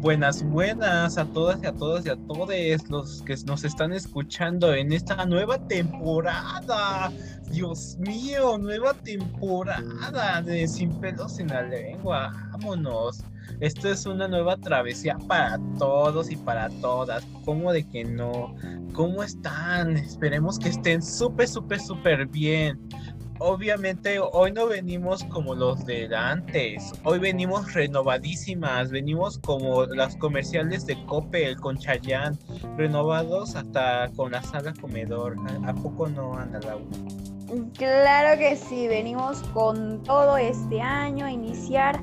Buenas, buenas a todas y a todos y a todos los que nos están escuchando en esta nueva temporada. Dios mío, nueva temporada de Sin pelos en la lengua. Vámonos. Esto es una nueva travesía para todos y para todas. ¿Cómo de que no? ¿Cómo están? Esperemos que estén súper, súper, súper bien obviamente hoy no venimos como los de antes, hoy venimos renovadísimas, venimos como las comerciales de Coppel con Chayanne, renovados hasta con la sala comedor. ¿A, poco no, anda Laura? Claro que sí, venimos con todo este año a iniciar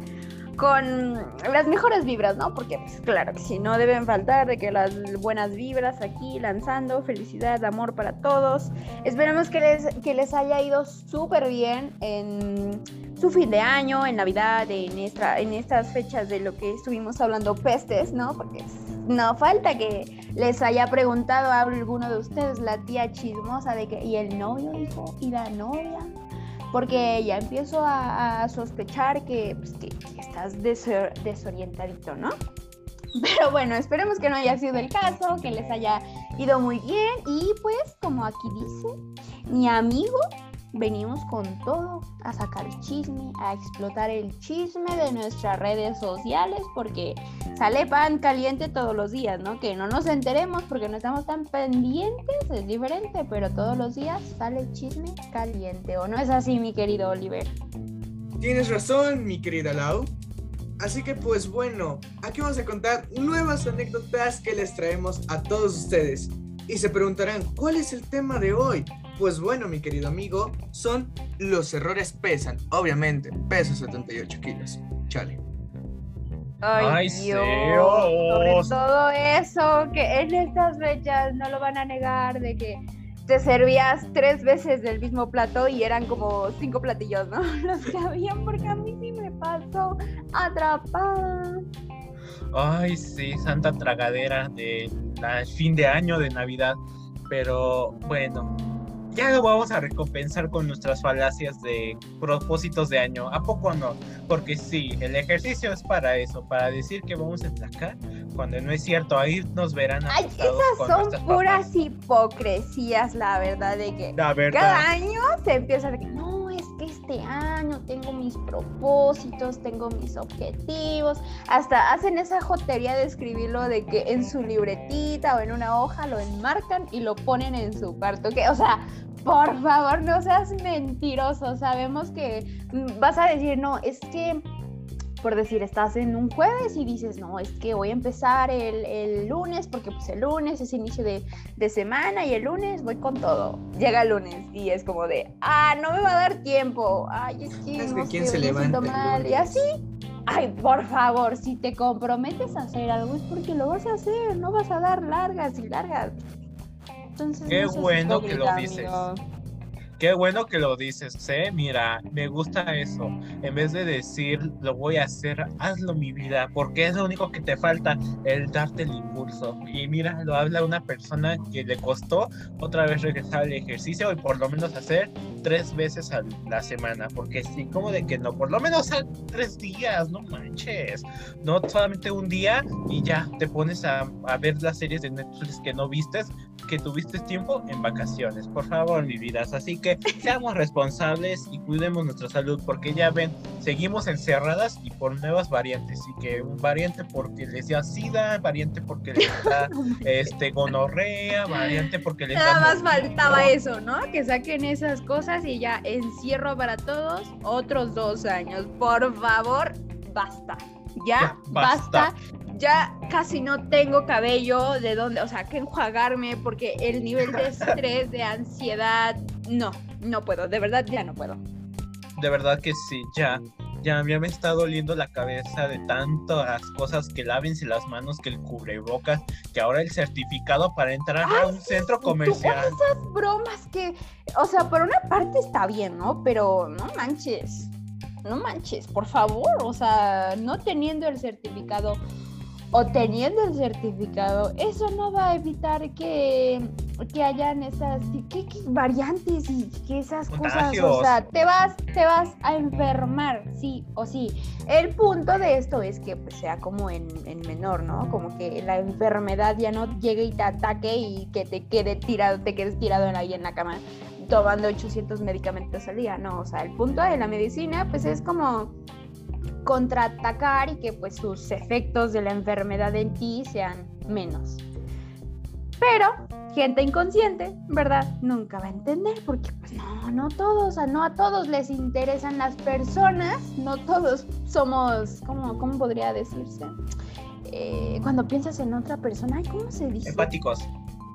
con las mejores vibras, ¿no? Porque, pues, claro que sí, no deben faltar de que las buenas vibras aquí lanzando, felicidad, amor para todos. Esperamos que les, que les haya ido súper bien en su fin de año, en Navidad, en, esta, en estas fechas de lo que estuvimos hablando pestes, ¿no? Porque no falta que les haya preguntado a alguno de ustedes, la tía chismosa, de que, ¿y el novio, hijo? ¿Y la novia? Porque ya empiezo a, sospechar que, pues, estás desorientadito, ¿no? Pero bueno, esperemos que no haya sido el caso, que les haya ido muy bien y pues como aquí dice mi amigo venimos con todo a sacar chisme, a explotar el chisme de nuestras redes sociales porque sale pan caliente todos los días, ¿no? Que no nos enteremos porque no estamos tan pendientes, es diferente, pero todos los días sale chisme caliente, ¿o no es así, mi querido Oliver? Tienes razón, mi querida Lau. Así que pues bueno, aquí vamos a contar nuevas anécdotas que les traemos a todos ustedes. Y se preguntarán, ¿cuál es el tema de hoy? Pues bueno, mi querido amigo, son los errores pesan. Obviamente, peso 78 kilos. Chale. Ay, Dios. Sobre todo eso, que en estas fechas no lo van a negar, de que te servías tres veces del mismo plato y eran como cinco platillos, ¿no? Los que habían, porque a mí sí me pasó atrapada. Ay, sí, santa tragadera de fin de año de Navidad. Pero bueno, ya lo vamos a recompensar con nuestras falacias de propósitos de año. ¿A poco no? Porque sí, el ejercicio es para eso, para decir que vamos a destacar cuando no es cierto. Ahí nos verán. Ay, esas son puras hipocresías, la verdad, de que cada año se empieza a que no, es que este año tengo mis propósitos, tengo mis objetivos. Hasta hacen esa jotería de escribirlo de que en su libretita o en una hoja lo enmarcan y lo ponen en su cuarto. Que, o sea, por favor, no seas mentiroso. Sabemos que vas a decir, no, es que, por decir, estás en un jueves y dices, no, es que voy a empezar el, lunes, porque pues el lunes es inicio de, semana y el lunes voy con todo. Llega el lunes y es como de, ah, no me va a dar tiempo. Ay, es que, no sé, se levanta mal. Y así, Ay, por favor, si te comprometes a hacer algo es porque lo vas a hacer, no vas a dar largas y largas. Qué bueno que lo dices. Qué bueno que lo dices, ¿eh? Mira, me gusta eso. En vez de decir, lo voy a hacer, hazlo mi vida, porque es lo único que te falta, el darte el impulso. Y mira, lo habla una persona que le costó otra vez regresar al ejercicio y por lo menos hacer tres veces a la semana, porque sí, como de que no, por lo menos a tres días, no manches. No solamente un día y ya te pones a, a ver las series de Netflix que no vistes, que tuviste tiempo en vacaciones. Por favor, mi vida. Así que seamos responsables y cuidemos nuestra salud, porque ya ven, seguimos encerradas y por nuevas variantes. Y que un variante porque les da sida, variante porque les da este, gonorrea, variante porque les Nada más faltaba eso, ¿no? Que saquen esas cosas y ya encierro para todos otros dos años. Por favor, basta. Ya, basta ya casi no tengo cabello de dónde, o sea, que enjuagarme porque el nivel de estrés, de ansiedad, no, no puedo, de verdad ya no puedo. De verdad que sí, ya, ya, me está doliendo la cabeza de tantas cosas que lávense las manos, que el cubrebocas, que ahora el certificado para entrar a un centro comercial. esas bromas que, o sea, por una parte está bien, ¿no? Pero no manches, no manches, por favor, o sea, no teniendo el certificado o teniendo el certificado, eso no va a evitar que, que hayan esas variantes y que esas cosas, o sea, te vas, te vas a enfermar, sí o sí. El punto de esto es que pues, sea como en, en menor, ¿no? Como que la enfermedad ya no llegue y te ataque y que te quede tirado, te quedes tirado ahí en la cama tomando 800 medicamentos al día, no, o sea, el punto de la medicina pues es como contraatacar y que pues sus efectos de la enfermedad en ti sean menos. Pero gente inconsciente, ¿verdad? Nunca va a entender porque pues no, no todos, o sea, no a todos les interesan las personas, no todos somos, ¿cómo, cómo podría decirse? Eh, cuando piensas en otra persona, ¿cómo se dice? Empáticos.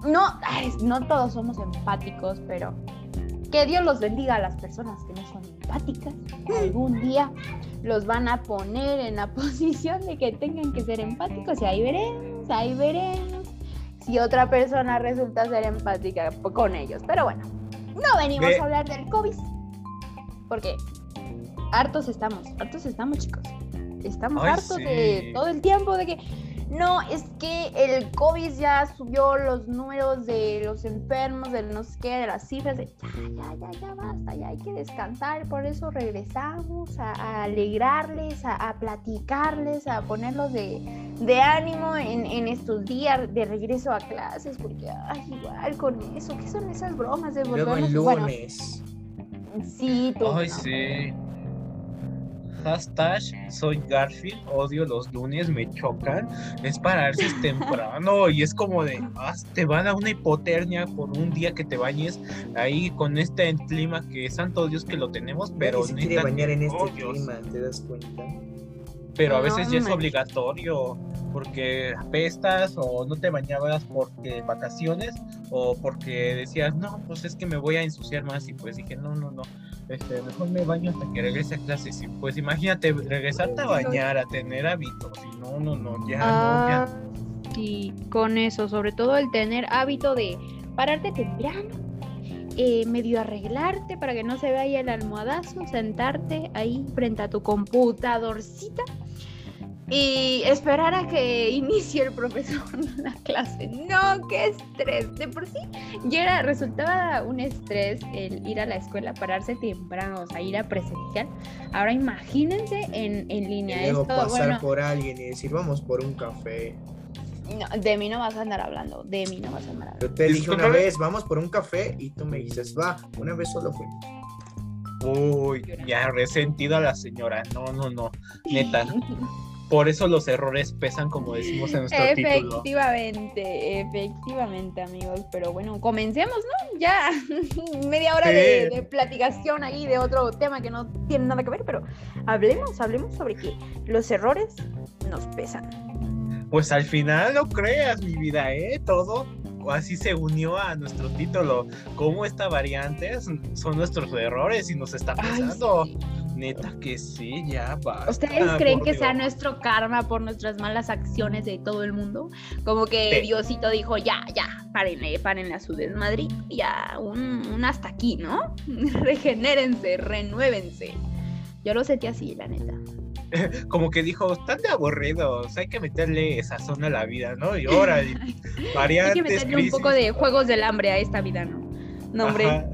No, no todos somos empáticos, pero que Dios los bendiga a las personas que no son empáticas. Algún día los van a poner en la posición de que tengan que ser empáticos y ahí veremos, ahí veremos si otra persona resulta ser empática con ellos. Pero bueno, no venimos a hablar del COVID. Porque hartos estamos, hartos estamos chicos. Estamos hartos de todo el tiempo de que no, es que el COVID ya subió los números de los enfermos, de no sé qué, de las cifras, de ya, ya, ya, ya basta, ya hay que descansar, por eso regresamos a, alegrarles, a, platicarles, a ponerlos de, ánimo en, estos días de regreso a clases, porque ay, igual con eso, ¿qué son esas bromas de volvernos? Luego el lunes. sí, tú. Ay, sí hashtag soy Garfield, odio los lunes, me chocan, es pararse temprano y es como de, ah, te van a una hipotermia por un día que te bañes ahí con este clima que santo Dios que lo tenemos, pero... se quiere bañar en este clima, ¿te das cuenta? Pero a veces ya es obligatorio porque apestas o no te bañabas porque vacaciones o porque decías, no, pues es que me voy a ensuciar más y pues dije, no, no, no, este, mejor me baño hasta que regrese a clases. Y pues imagínate, regresarte a bañar, a tener hábitos. Y no, no, no, ya, no, ya. Y ah, con eso, sobre todo el tener hábito de pararte temprano, eh, medio arreglarte para que no se vaya el almohadazo, sentarte ahí frente a tu computadorcita y esperar a que inicie el profesor la clase. No, qué estrés. De por sí ya era, resultaba un estrés el ir a la escuela, pararse temprano, o sea, ir a presencial. Ahora imagínense en, en línea. Y luego pasar por alguien y decir, vamos por un café. No, de mí no vas a andar hablando, de mí no vas a andar hablando. Yo te dije una vez, vamos por un café y tú me dices, va, una vez solo fui. Uy, ya resentido a la señora. No, no, no. Neta. Por eso los errores pesan, como decimos en nuestro título. Efectivamente, efectivamente, amigos. Pero bueno, comencemos, ¿no? Ya media hora de, de, platicación ahí de otro tema que no tiene nada que ver, pero hablemos, hablemos sobre que los errores nos pesan. Pues al final no creas, mi vida, ¿eh? Todo así se unió a nuestro título. Cómo esta variante son nuestros errores y nos está pesando. Neta que sí, ya va. ¿Ustedes creen que sea nuestro karma por nuestras malas acciones de todo el mundo? Como que Diosito dijo, ya, ya, párenle, párenle a su desmadre, ya, un, hasta aquí, ¿no? Regenérense, renuévense. Yo lo sentí así, la neta. Como que dijo, están de aburridos, hay que meterle esa zona a la vida, ¿no? Y ahora, variantes. hay que meterle un poco de juegos del hambre a esta vida, ¿no? No, hombre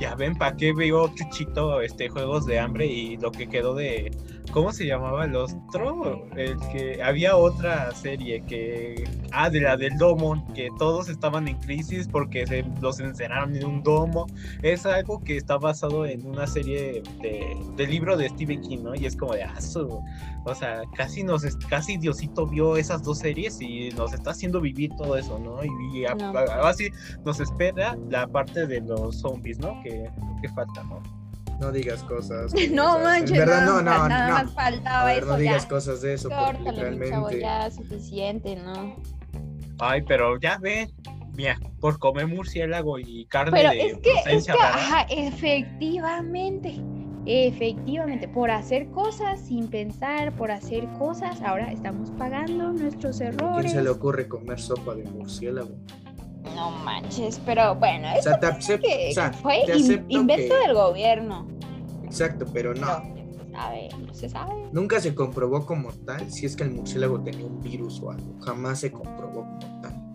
ya ven para qué veo Chuchito este juegos de hambre y lo que quedó de ¿cómo se llamaba el otro? El que había otra serie que ah de la del domo que todos estaban en crisis porque se los encerraron en un domo. Es algo que está basado en una serie de, libro de Stephen King, ¿no? Y es como de ah, o sea, casi nos casi Diosito vio esas dos series y nos está haciendo vivir todo eso, ¿no? Y, así nos espera la parte de los zombies, ¿no? Que, que falta, ¿no? No digas cosas. no manches. En verdad, no, no, nada más faltaba eso. No digas cosas de eso. Córtale, realmente... chavo, ya suficiente, ¿no? Ay, pero ya ve, mira, por comer murciélago y carne pero de es que, es que ajá, efectivamente, efectivamente, por hacer cosas sin pensar, por hacer cosas, ahora estamos pagando nuestros errores. ¿Quién se le ocurre comer sopa de murciélago? No manches, pero bueno, eso que, fue invento del gobierno. Exacto, pero no. sabe, no se sabe. Nunca se comprobó como tal si es que el murciélago tenía un virus o algo. Jamás se comprobó como tal.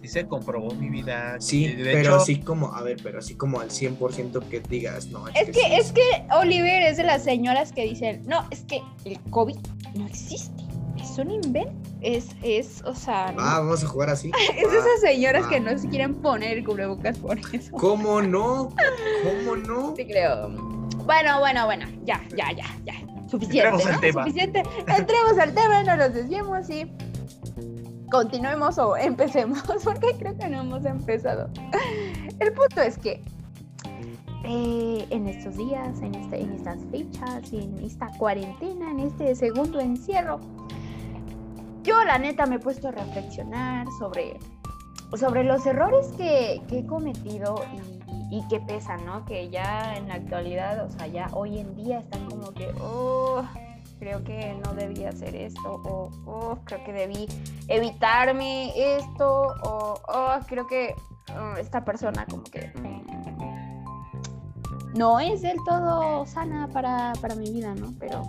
Sí se comprobó mi vida. Sí, De pero hecho, así como, a ver, pero así como al 100% que digas, no. Es que, sí es que Oliver es de las señoras que dicen, no, es que el COVID no existe. Es un invento. Es, es, o sea. Ah, vamos a jugar así. es esas señoras va. que no se quieren poner el cubrebocas por eso. ¿Cómo no? ¿Cómo no? Sí, creo. Bueno, bueno, bueno. Ya, ya, ya, ya. Suficiente. Entremos al tema. Suficiente. Entremos al tema, no nos desviemos y continuemos o empecemos, porque creo que no hemos empezado. El punto es que eh, en estos días, en, este, en estas fechas, en esta cuarentena, en este segundo encierro, yo la neta me he puesto a reflexionar sobre, sobre los errores que, que he cometido y, que pesan, ¿no? Que ya en la actualidad, o sea, ya hoy en día están como que, oh, creo que no debía hacer esto, o oh, creo que debí evitarme esto, o oh, creo que oh, esta persona como que no es del todo sana para, para mi vida, ¿no? Pero,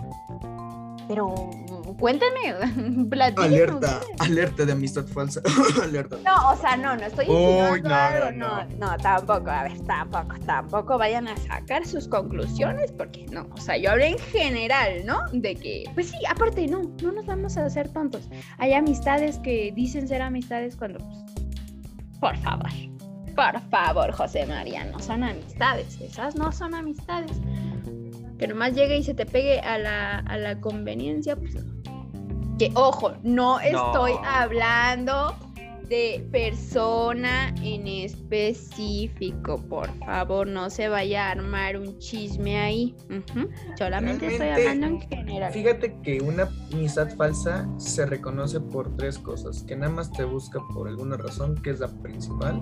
pero platíquenme Alerta, alerta de amistad falsa. alerta. No, o sea, no, no estoy Uy, insinuando no, algo, no, no, no, tampoco, a ver, tampoco, tampoco vayan a sacar sus conclusiones, porque no, o sea, yo hablé en general, ¿no? De que, pues sí, aparte, no, no nos vamos a hacer tontos. Hay amistades que dicen ser amistades cuando, pues, por favor, por favor, José María, no son amistades, esas no son amistades. Que nomás llegue y se te pegue a la, a la conveniencia, pues no. Que ojo, no estoy hablando de persona en específico. Por favor, no se vaya a armar un chisme ahí. Solamente estoy hablando en general. Fíjate que una amistad falsa se reconoce por tres cosas. Que nada más te busca por alguna razón, que es la principal.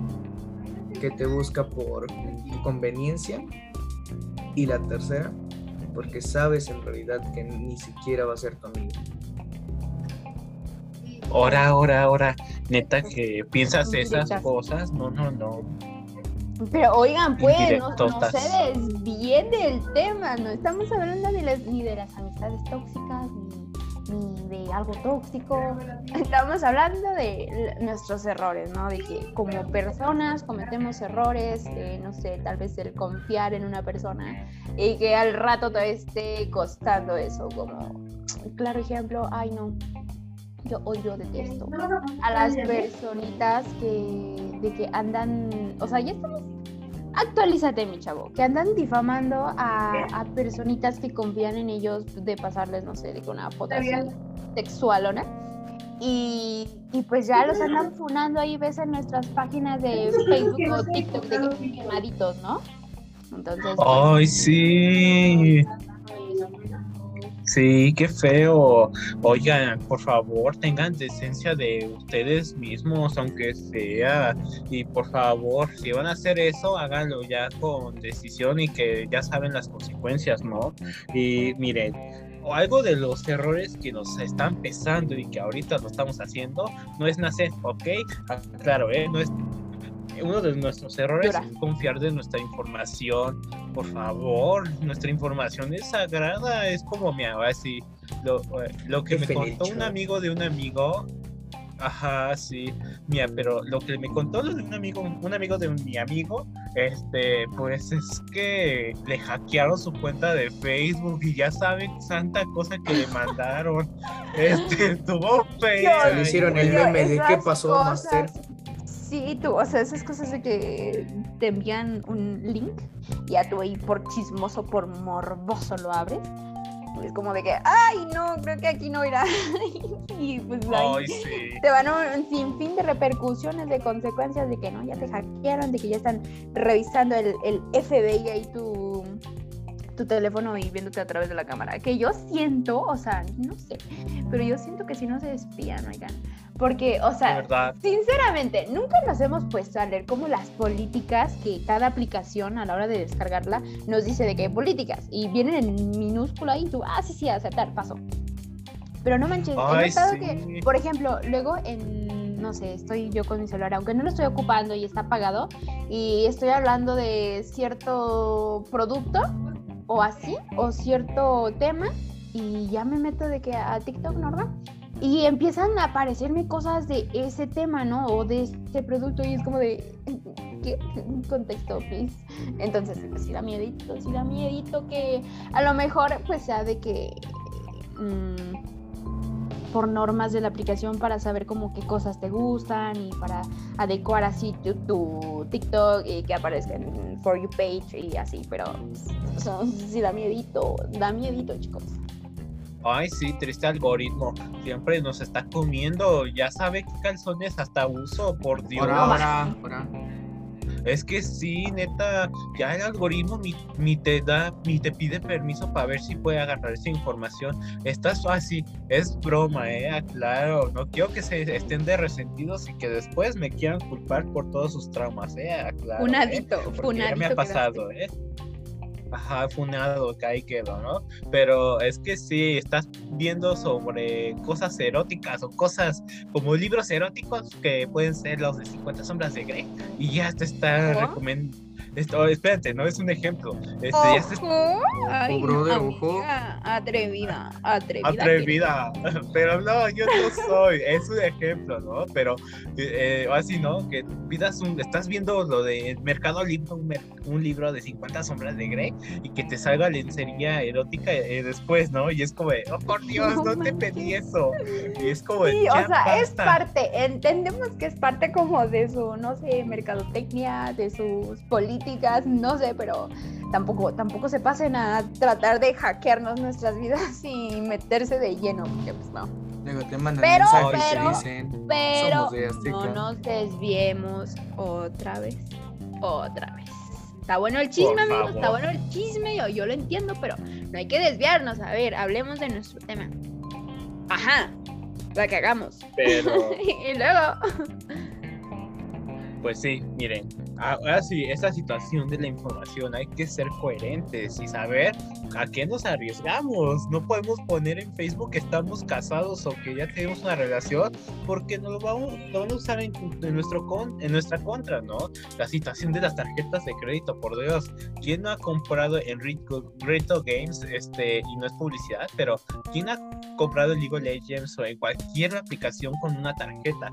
Que te busca por tu conveniencia. Y la tercera, porque sabes en realidad que ni siquiera va a ser tu amigo. ahora, ahora, ahora, neta que piensas esas cosas, no, no, no. Pero oigan, pues, no, no se desvíen del tema. No estamos hablando de las, ni de las amistades tóxicas, ni, de algo tóxico. Estamos hablando de nuestros errores, ¿no? De que como personas cometemos errores, eh, no sé, tal vez el confiar en una persona y que al rato te esté costando eso. Como, claro ejemplo, ay no, yo odio, detesto a las personitas que, de que andan, o sea, ya estamos, actualízate mi chavo, que andan difamando a, a personitas que confían en ellos de pasarles, no sé, de una foto así sexual, ¿no? Y, y pues ya los andan funando ahí, ves en nuestras páginas de Facebook o TikTok de que son quemaditos, ¿no? Entonces, pues, Ay, sí. Sí, qué feo. Oigan, por favor, tengan decencia de ustedes mismos, aunque sea. Y por favor, si van a hacer eso, háganlo ya con decisión y que ya saben las consecuencias, ¿no? Y miren, algo de los errores que nos están pesando y que ahorita lo estamos haciendo no es nacer, ¿ok? Ah, Claro, ¿eh? No es uno de nuestros errores Llora. es confiar de nuestra información. Por favor, nuestra información es sagrada, es como mi así. Lo, eh, lo que Qué me contó un amigo de un amigo. Ajá, sí. Mira, pero lo que me contó lo de un amigo, un amigo de un- mi amigo, este, pues es que le hackearon su cuenta de Facebook y ya saben santa cosa que le mandaron. Este, estuvo feo. Se le hicieron el meme de qué pasó, cosas- Master. Sí, tú, o sea, esas cosas de que te envían un link y a tú ahí por chismoso, por morboso lo abres. Es como de que, ay, no, creo que aquí no irá. y pues ahí Ay, sí. te van a un sinfín de repercusiones, de consecuencias de que no, ya te hackearon, de que ya están revisando el, el FBI ahí tu, tu teléfono y viéndote a través de la cámara. Que yo siento, o sea, no sé, pero yo siento que si no se espían, oigan. Porque, o sea. Sinceramente, nunca nos hemos puesto a leer como las políticas que cada aplicación a la hora de descargarla nos dice de qué políticas y vienen en minúscula y tú, ah, sí, sí, aceptar, paso. Pero no manches, he Ay, notado sí. que, por ejemplo, luego en, no sé, estoy yo con mi celular, aunque no lo estoy ocupando y está apagado, y estoy hablando de cierto producto, o así, o cierto tema, y ya me meto de que a TikTok normal. Y empiezan a aparecerme cosas de ese tema, ¿no? O de ese producto, y es como de. ¿Qué? Contexto, please. Entonces, pues sí da miedito, sí da miedito que a lo mejor, pues sea de que. Mm, por normas de la aplicación para saber como qué cosas te gustan y para adecuar así tu, TikTok y que aparezca en For You page y así, pero o sí da miedito, da miedito, chicos. Ay, sí, triste algoritmo. Siempre nos está comiendo. Ya sabe qué calzones hasta uso, por Dios. Ahora, ahora, Es que sí, neta, ya el algoritmo ni, te da, ni te pide permiso para ver si puede agarrar esa información. Estás así, es broma, eh, claro. No quiero que se estén de resentidos y que después me quieran culpar por todos sus traumas, eh, claro. Funadito, eh, funadito. Ya me ha pasado, eh. Ajá, funado, que ahí quedó, ¿no? Pero es que sí, estás viendo sobre cosas eróticas o cosas como libros eróticos que pueden ser los de 50 sombras de Grey y ya te está recomendando esto, espérate, no es un ejemplo. Este, ojo, Ay, atrevida, atrevida. Atrevida, pero no, yo no soy, es un ejemplo, ¿no? Pero eh, así, ¿no? Que pidas un, estás viendo lo de Mercado Libre, un, libro de 50 sombras de Grey y que te salga lencería erótica eh, después, ¿no? Y es como, oh por Dios, no, te pedí eso. Y es como, sí, o sea, es parte, entendemos que es parte como de su, no sé, mercadotecnia, de sus políticas no sé, pero tampoco, tampoco se pasen a tratar de hackearnos nuestras vidas y meterse de lleno, porque pues no. Luego te mandan pero, pero, dicen, pero no nos desviemos otra vez, otra vez. Está bueno el chisme, amigos, está bueno el chisme, yo, yo lo entiendo, pero no hay que desviarnos. A ver, hablemos de nuestro tema. Ajá, la que hagamos. Pero... y luego... Pues sí, miren, ahora sí, esta situación de la información hay que ser coherentes y saber a qué nos arriesgamos. No podemos poner en Facebook que estamos casados o que ya tenemos una relación porque nos lo vamos, a usar en, nuestro con, en nuestra contra, ¿no? La situación de las tarjetas de crédito, por Dios. ¿Quién no ha comprado en Retail Games este, y no es publicidad, pero ¿quién ha comprado en League of Legends o en cualquier aplicación con una tarjeta?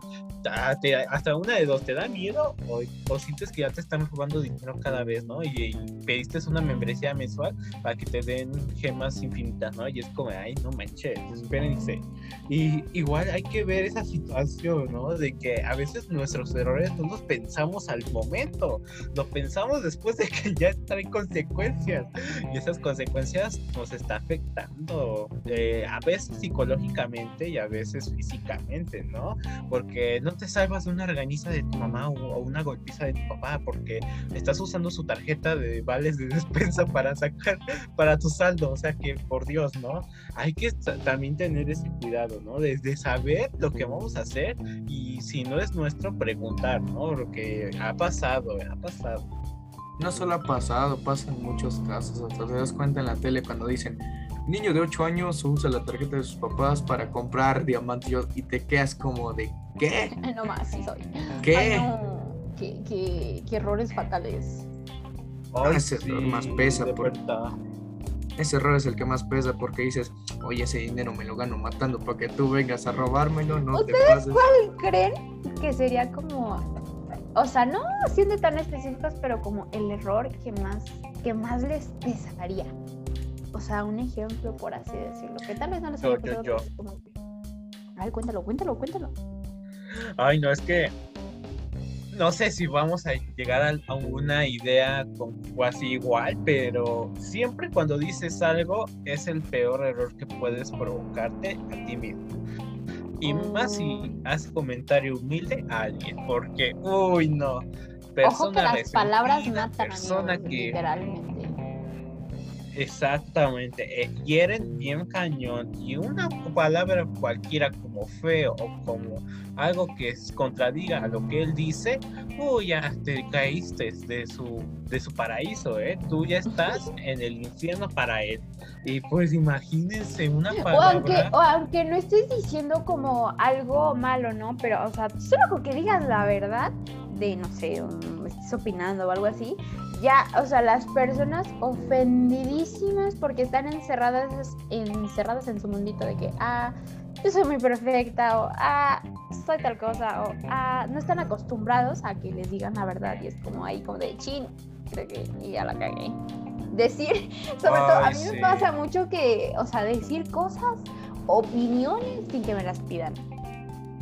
Hasta una de dos, ¿te da miedo o, o sientes que ya te están robando dinero cada vez, ¿no? Y, pediste una membresía mensual para que te den gemas infinitas, ¿no? Y es como, ay, no manches, espérense. Y igual hay que ver esa situación, ¿no? De que a veces nuestros errores no los pensamos al momento, los pensamos después de que ya traen consecuencias. Y esas consecuencias nos está afectando eh, a veces psicológicamente y a veces físicamente, ¿no? Porque no te salvas de una organiza de tu mamá o una golpiza de tu papá porque estás usando su tarjeta de vales de despensa para sacar para tu saldo, o sea que por Dios, ¿no? Hay que también tener ese cuidado, ¿no? Desde saber lo que vamos a hacer y si no es nuestro preguntar, ¿no? Lo que ha pasado, ha pasado. No solo ha pasado, pasa en muchos casos, hasta te das cuenta en la tele cuando dicen, niño de 8 años usa la tarjeta de sus papás para comprar diamantes y te quedas como de, ¿qué? No más, sí soy. ¿Qué? Qué, errores fatales. ese error más pesa. Por... Ese error es el que más pesa porque dices, oye, ese dinero me lo gano matando para que tú vengas a robármelo, no ¿Ustedes cuál creen que sería como, o sea, no siendo tan específicos, pero como el error que más, que más les pesaría? O sea, un ejemplo, por así decirlo, que tal vez no les haya pasado. Ay, cuéntalo, cuéntalo, cuéntalo. Ay, no, es que no sé si vamos a llegar a, una idea con, así igual, pero siempre cuando dices algo es el peor error que puedes provocarte a ti mismo. Y más si oh. haces comentario humilde a alguien, porque, uy, no. Persona Ojo que las palabras matan persona que, literalmente. Exactamente, eh, hieren bien cañón y una palabra cualquiera como feo o como algo que contradiga a lo que él dice, uy, ya te caíste de su, de su paraíso, ¿eh? Tú ya estás en el infierno para él. Y pues imagínense una palabra... O aunque, o aunque no estés diciendo como algo malo, ¿no? Pero, o sea, solo con que digas la verdad, de, no sé, um, estés opinando o algo así, ya, o sea, las personas ofendidísimas porque están encerradas, encerradas en su mundito de que, ah, yo soy muy perfecta o, ah, soy tal cosa o, ah, no están acostumbrados a que les digan la verdad y es como ahí como de chin, creo que ya la cagué. Decir, sobre todo, a mí me pasa mucho que, o sea, decir cosas, opiniones sin que me las pidan.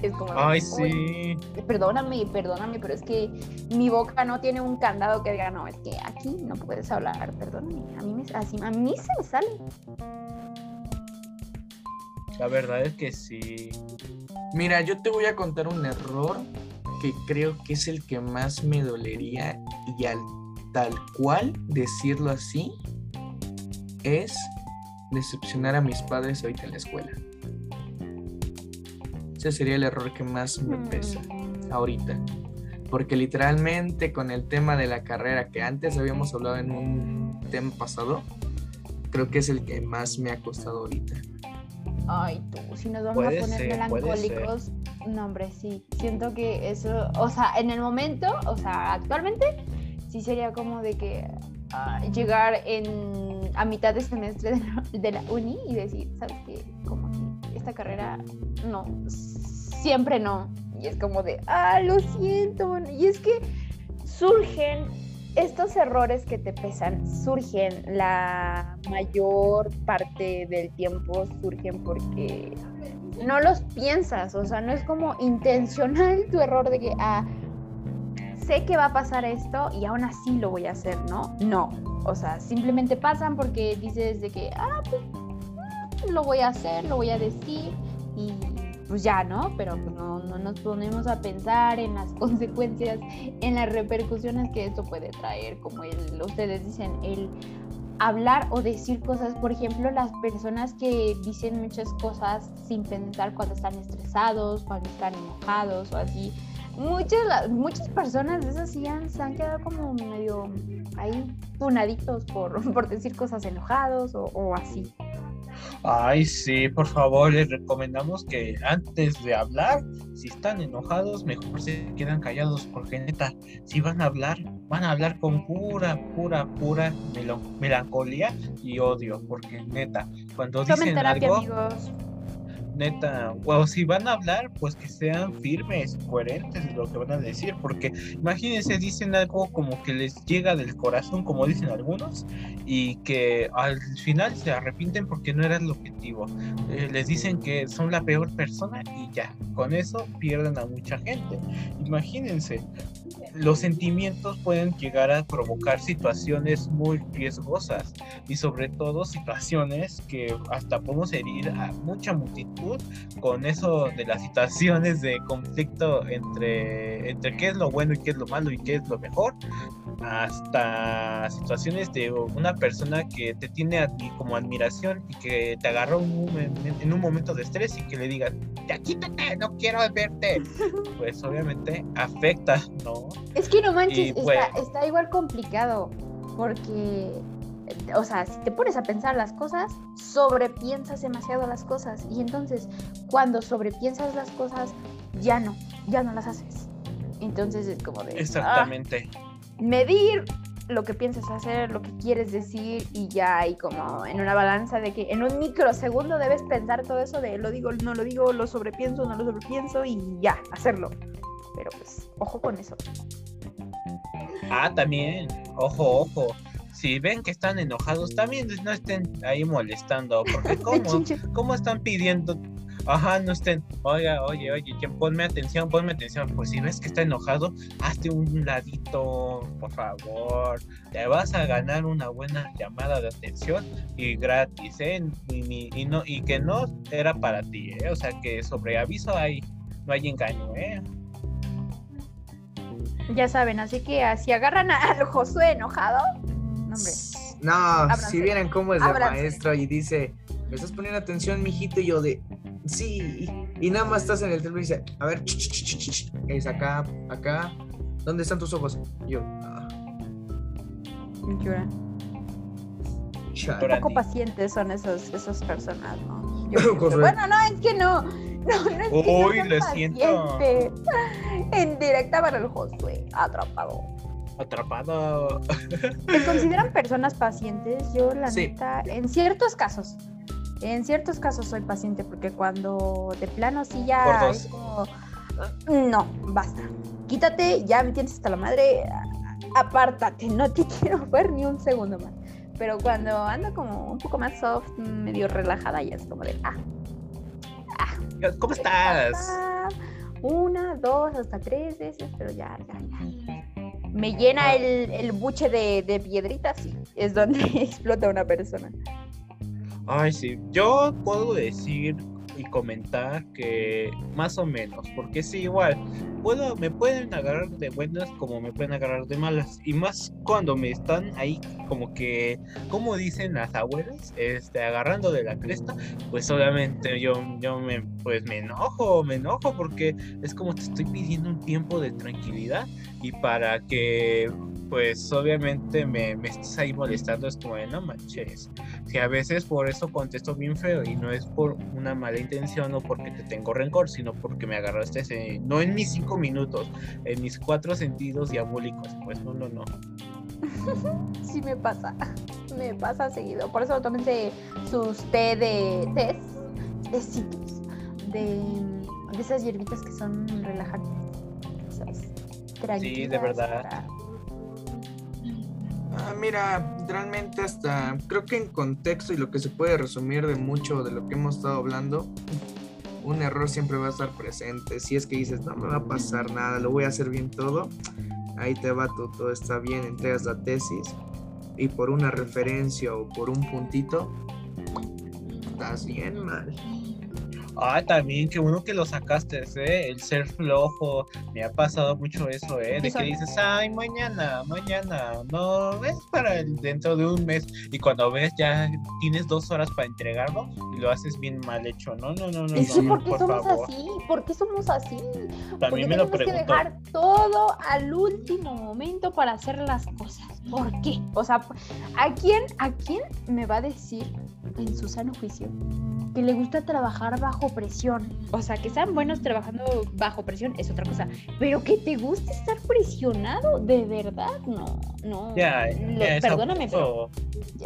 Es como, Ay, sí. Perdóname, perdóname, pero es que mi boca no tiene un candado que diga, no, es que aquí no puedes hablar, perdóname. A mí, me, así, a mí se me sale. La verdad es que sí. Mira, yo te voy a contar un error que creo que es el que más me dolería y al tal cual decirlo así es decepcionar a mis padres ahorita en la escuela. Ese sería el error que más me pesa ahorita. Porque literalmente con el tema de la carrera que antes habíamos hablado en un tema pasado, creo que es el que más me ha costado ahorita. Ay, tú, si nos vamos a poner melancólicos, no, hombre, sí. Siento que eso, o sea, en el momento, o sea, actualmente, sí sería como de que ah, llegar en, a mitad de semestre de la, de la uni y decir, ¿sabes qué? Como que esta carrera no, siempre no. Y es como de, ah, lo siento. Y es que surgen estos errores que te pesan, surgen la mayor parte del tiempo, surgen porque no los piensas, o sea, no es como intencional tu error de que, ah, sé que va a pasar esto y aún así lo voy a hacer, ¿no? No, o sea, simplemente pasan porque dices de que, ah, pues, mm, lo voy a hacer, lo voy a decir y pues ya, ¿no? Pero no, no nos ponemos a pensar en las consecuencias, en las repercusiones que esto puede traer, como el, ustedes dicen, el hablar o decir cosas, por ejemplo, las personas que dicen muchas cosas sin pensar cuando están estresados, cuando están enojados o así. Muchas, muchas personas de esas sí han, se han quedado como medio ahí punaditos por, por decir cosas enojados o, o así. Ay, sí, por favor, les recomendamos que antes de hablar, si están enojados, mejor se quedan callados, porque neta, si van a hablar, van a hablar con pura, pura, pura melancolía y odio, porque neta, cuando dicen algo neta, o si van a hablar, pues que sean firmes, coherentes de lo que van a decir, porque imagínense, dicen algo como que les llega del corazón, como dicen algunos, y que al final se arrepienten porque no era el objetivo. Eh, les dicen que son la peor persona y ya, con eso pierden a mucha gente. Imagínense, los sentimientos pueden llegar a provocar situaciones muy riesgosas y sobre todo situaciones que hasta podemos herir a mucha multitud con eso de las situaciones de conflicto entre, entre qué es lo bueno y qué es lo malo y qué es lo mejor hasta situaciones de una persona que te tiene como admiración y que te agarró en un momento de estrés y que le digas, ya quítate, no quiero verte. Pues obviamente afecta, ¿no? Es que no manches, pues está, igual complicado porque o sea, si te pones a pensar las cosas, sobrepiensas demasiado las cosas. Y entonces, cuando sobrepiensas las cosas, ya no, ya no las haces. Entonces es como de. Exactamente. Ah, medir lo que piensas hacer, lo que quieres decir y ya hay como en una balanza de que en un microsegundo debes pensar todo eso de lo digo, no lo digo, lo sobrepienso, no lo sobrepienso y ya, hacerlo. Pero pues, ojo con eso. Ah, también, ojo, ojo. Si ven que están enojados, también no estén ahí molestando, porque ¿cómo, ¿cómo están pidiendo Ajá, no estén, oiga, oye, oye, ponme atención, ponme atención. Pues si ves que está enojado, hazte un ladito, por favor. Te vas a ganar una buena llamada de atención y gratis, ¿eh? Y, no, y que no era para ti, ¿eh? O sea que sobre aviso hay, no hay engaño, ¿eh? Ya saben, así que si agarran al Josué enojado, no. No, si vieran cómo es el maestro y dice, me estás poniendo atención, mijito, y yo de, sí, y nada más estás en el teléfono y dice, a ver, es acá, acá, ¿dónde están tus ojos? yo, ah. Llora. Un poco pacientes son esos, esas personas, ¿no? bueno, no, es que no. No, no es que Uy, sea lo paciente. En directa para el Josué, atrapado. Atrapado. ¿Se consideran personas pacientes? Yo, la Sí. neta, en ciertos casos. En ciertos casos soy paciente porque cuando de plano sí ya es como, no, basta. Quítate, ya me tienes hasta la madre, apártate, no te quiero ver ni un segundo más. Pero cuando ando como un poco más soft, medio relajada, ya es como de, ah, ¿Cómo estás? ah, una, dos, hasta tres veces, pero ya, ya, ya. Me llena el, el buche de, piedritas y es donde explota una persona. Ay, sí. Yo puedo decir y comentar que más o menos, porque sí, igual, puedo, me pueden agarrar de buenas como me pueden agarrar de malas. Y más cuando me están ahí como que, como dicen las abuelas, este, agarrando de la cresta, pues obviamente yo, yo me, pues me enojo, me enojo porque es como te estoy pidiendo un tiempo de tranquilidad y para que pues obviamente me, me estés ahí molestando es como de no manches. Si a veces por eso contesto bien feo y no es por una mala intención o porque te tengo rencor, sino porque me agarraste ese, no en mis cinco minutos, en mis cuatro sentidos diabólicos. Pues no, no, no. Sí me pasa, me pasa seguido. Por eso tómense sus té de tés, tecitos, de, de esas hierbitas que son relajantes. ¿sabes? Tranquilas verdad. para- Ah, mira, realmente hasta creo que en contexto y lo que se puede resumir de mucho de lo que hemos estado hablando, un error siempre va a estar presente. Si es que dices, no me va a pasar nada, lo voy a hacer bien todo, ahí te va tú, todo está bien, entregas la tesis y por una referencia o por un puntito, estás bien mal. Ah, también, qué bueno que lo sacaste, ¿eh? El ser flojo. Me ha pasado mucho eso, ¿eh? De que dices, ay, mañana, mañana. No, es para el dentro de un mes. Y cuando ves, ya tienes dos horas para entregarlo y lo haces bien mal hecho. No, no, no, no. Que no, ¿por qué por somos favor. así? ¿Por qué somos así? Porque También me lo que dejar todo al último momento para hacer las cosas. ¿Por qué? O sea, ¿a quién, ¿a quién me va a decir en su sano juicio que le gusta trabajar bajo presión? O sea, que sean buenos trabajando bajo presión es otra cosa. Pero que te guste estar presionado, de verdad, no, no. Ya, perdóname, pero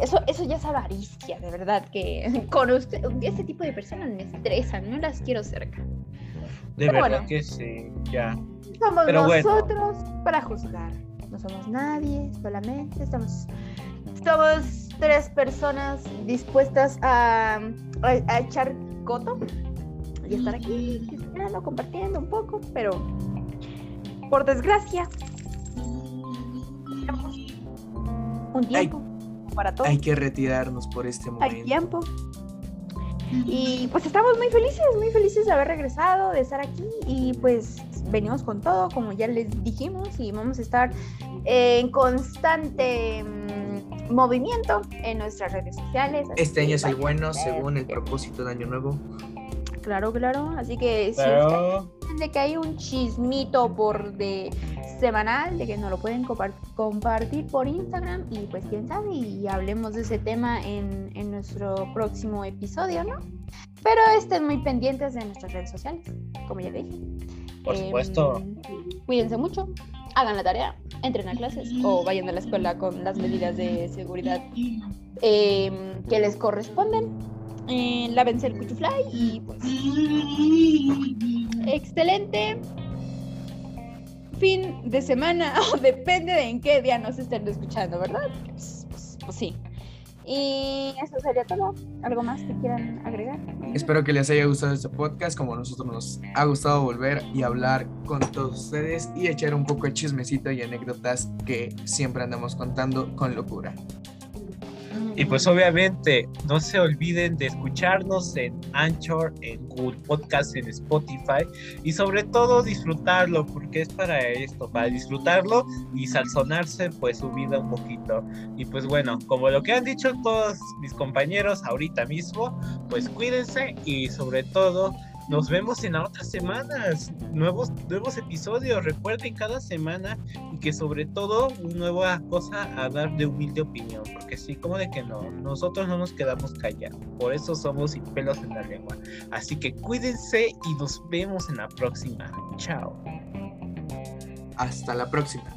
eso- eso, eso ya es avaricia, de verdad, que con usted, este tipo de personas me estresan, no las quiero cerca. De Pero verdad bueno. que sí, ya. Somos Pero bueno. nosotros para juzgar. No somos nadie, solamente estamos. Somos tres personas dispuestas a, a, a echar coto y estar aquí, chismeando, compartiendo un poco, pero por desgracia, un tiempo para todo. Hay que retirarnos por este Hay momento. tiempo. Y pues estamos muy felices, muy felices de haber regresado, de estar aquí y pues venimos con todo, como ya les dijimos, y vamos a estar en constante mm, movimiento en nuestras redes sociales. Este año es el bueno según el propósito de Año Nuevo. Claro, claro, así que si Pero, ustedes de que hay un chismito por de semanal, de que nos lo pueden compar- compartir por Instagram y pues quién sabe, y hablemos de ese tema en, en nuestro próximo episodio, ¿no? Pero estén muy pendientes de nuestras redes sociales, como ya dije. por Em, supuesto. cuídense mucho, hagan la tarea, entren a clases o vayan a la escuela con las medidas de seguridad em, que les corresponden. Eh, lávense el cuchufly y pues excelente fin de semana o depende de en qué día nos estén escuchando, ¿verdad? Pues, pues- pues sí. Y eso sería todo. ¿Algo más que quieran agregar? Espero que les haya gustado este podcast, como a nosotros nos ha gustado volver y hablar con todos ustedes y echar un poco de chismecito y anécdotas que siempre andamos contando con locura. Y pues obviamente no se olviden de escucharnos en Anchor, en Google Podcast, en Spotify y sobre todo disfrutarlo porque es para esto, para disfrutarlo y salzonarse pues su vida un poquito. Y pues bueno, como lo que han dicho todos mis compañeros ahorita mismo, pues cuídense y sobre todo nos vemos en otras semanas, nuevos, nuevos episodios. Recuerden cada semana y que sobre todo nueva cosa a dar de humilde opinión, porque sí, como de que no, nosotros no nos quedamos callados, por eso somos sin pelos en la lengua. Así que cuídense y nos vemos en la próxima. Chao. Hasta la próxima.